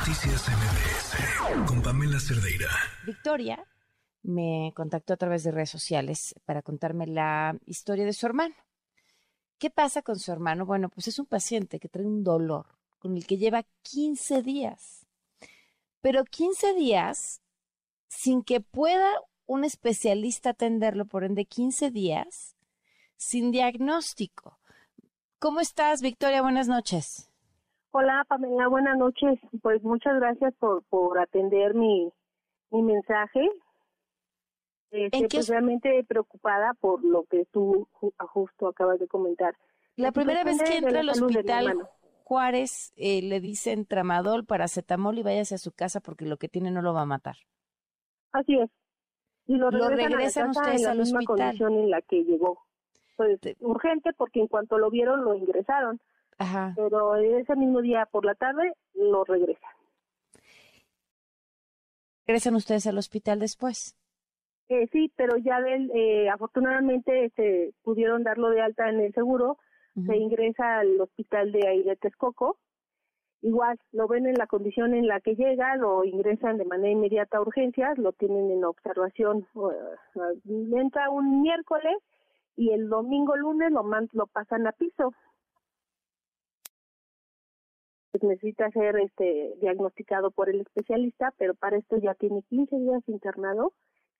Noticias MBS con Pamela Cerdeira. Victoria me contactó a través de redes sociales para contarme la historia de su hermano. ¿Qué pasa con su hermano? Bueno, pues es un paciente que trae un dolor con el que lleva 15 días. Pero 15 días sin que pueda un especialista atenderlo, por ende 15 días sin diagnóstico. ¿Cómo estás, Victoria? Buenas noches. Hola, Pamela, buenas noches. Pues muchas gracias por, por atender mi, mi mensaje. Estoy pues, realmente preocupada por lo que tú justo acabas de comentar. La primera vez que entra al hospital Juárez eh, le dicen tramadol, paracetamol y váyase a su casa porque lo que tiene no lo va a matar. Así es. Y lo regresan, ustedes en la misma condición en la que llegó. Pues, urgente porque en cuanto lo vieron lo ingresaron. Ajá. Pero ese mismo día por la tarde lo regresan. ¿Regresan ustedes al hospital después? Eh, sí, pero ya eh, afortunadamente este, pudieron darlo de alta en el seguro. Se ingresa al hospital de ahí de Texcoco. Igual, lo ven en la condición en la que llega, lo ingresan de manera inmediata a urgencias, lo tienen en observación. Uh, entra un miércoles y el domingo lunes lo, lo pasan a piso. Pues necesita ser este diagnosticado por el especialista, pero para esto ya tiene 15 días internado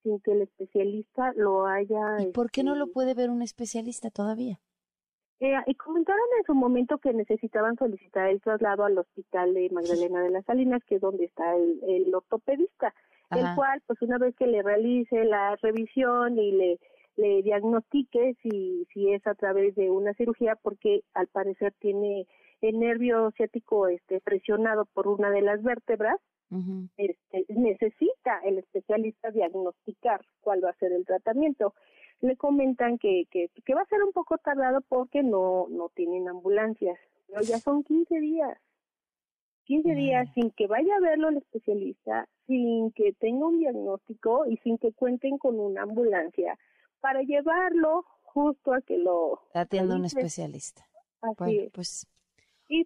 sin que el especialista lo haya... ¿Y por qué no lo este puede ver un especialista todavía? Eh, y comentaron en su momento que necesitaban solicitar el traslado al hospital de Magdalena de las Salinas, que es donde está el, ortopedista, el cual, pues una vez que le realice la revisión y le, le diagnostique si, si es a través de una cirugía, porque al parecer tiene el nervio ciático este, presionado por una de las vértebras, este, necesita el especialista diagnosticar cuál va a ser el tratamiento. Le comentan que, que, que va a ser un poco tardado porque no, no tienen ambulancias, pero ya son 15 días. 15 días sin que vaya a verlo el especialista, sin que tenga un diagnóstico y sin que cuenten con una ambulancia para llevarlo justo a que lo atienda un especialista. Así pues y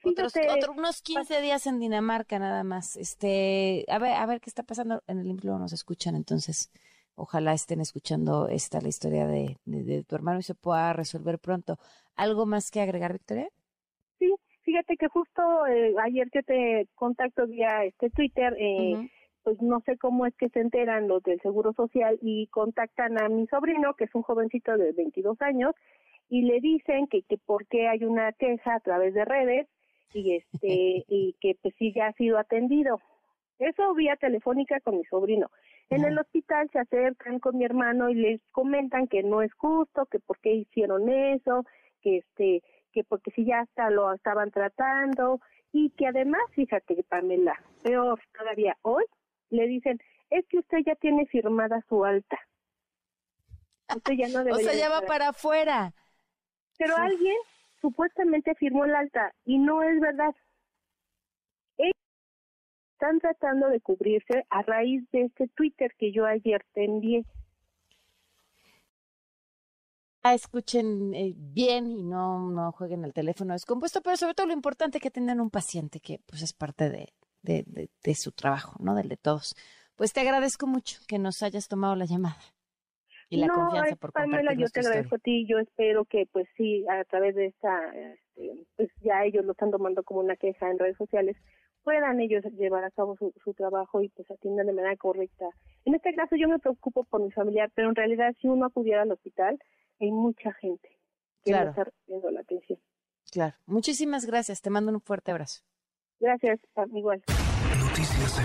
unos 15 días en Dinamarca nada más. Este, a ver, a ver qué está pasando en el no nos escuchan, entonces ojalá estén escuchando esta la historia de, de, tu hermano y se pueda resolver pronto. ¿Algo más que agregar, Victoria? Sí, fíjate que justo eh, ayer que te contacto vía este Twitter, eh, pues no sé cómo es que se enteran los del Seguro Social y contactan a mi sobrino, que es un jovencito de 22 años, y le dicen que, que por qué hay una queja a través de redes y este y que pues sí ya ha sido atendido. Eso vía telefónica con mi sobrino. En el hospital se acercan con mi hermano y les comentan que no es justo, que por qué hicieron eso, que este que porque si ya hasta lo estaban tratando y que además, fíjate Pamela, peor todavía hoy le dicen, "Es que usted ya tiene firmada su alta." Usted ya no O sea, ya va para afuera. Pero alguien supuestamente firmó el alta y no es verdad. Ellos están tratando de cubrirse a raíz de este Twitter que yo ayer te envié. Ah, escuchen eh, bien y no, no jueguen el teléfono descompuesto, pero sobre todo lo importante es que tengan un paciente que pues es parte de, de, de su trabajo, ¿no? Del de todos. Pues te agradezco mucho que nos hayas tomado la llamada y la confianza por Pamela, yo te agradezco a ti. Yo espero que, pues sí, a través de esta, este, pues ya ellos lo están tomando como una queja en redes sociales, puedan ellos llevar a cabo su, su trabajo y pues atiendan de manera correcta. En este caso yo me preocupo por mi familiar, pero en realidad si uno acudiera al hospital, hay mucha gente que claro. está recibiendo la atención. Claro. Muchísimas gracias. Te mando un fuerte abrazo. Gracias, igual. Noticias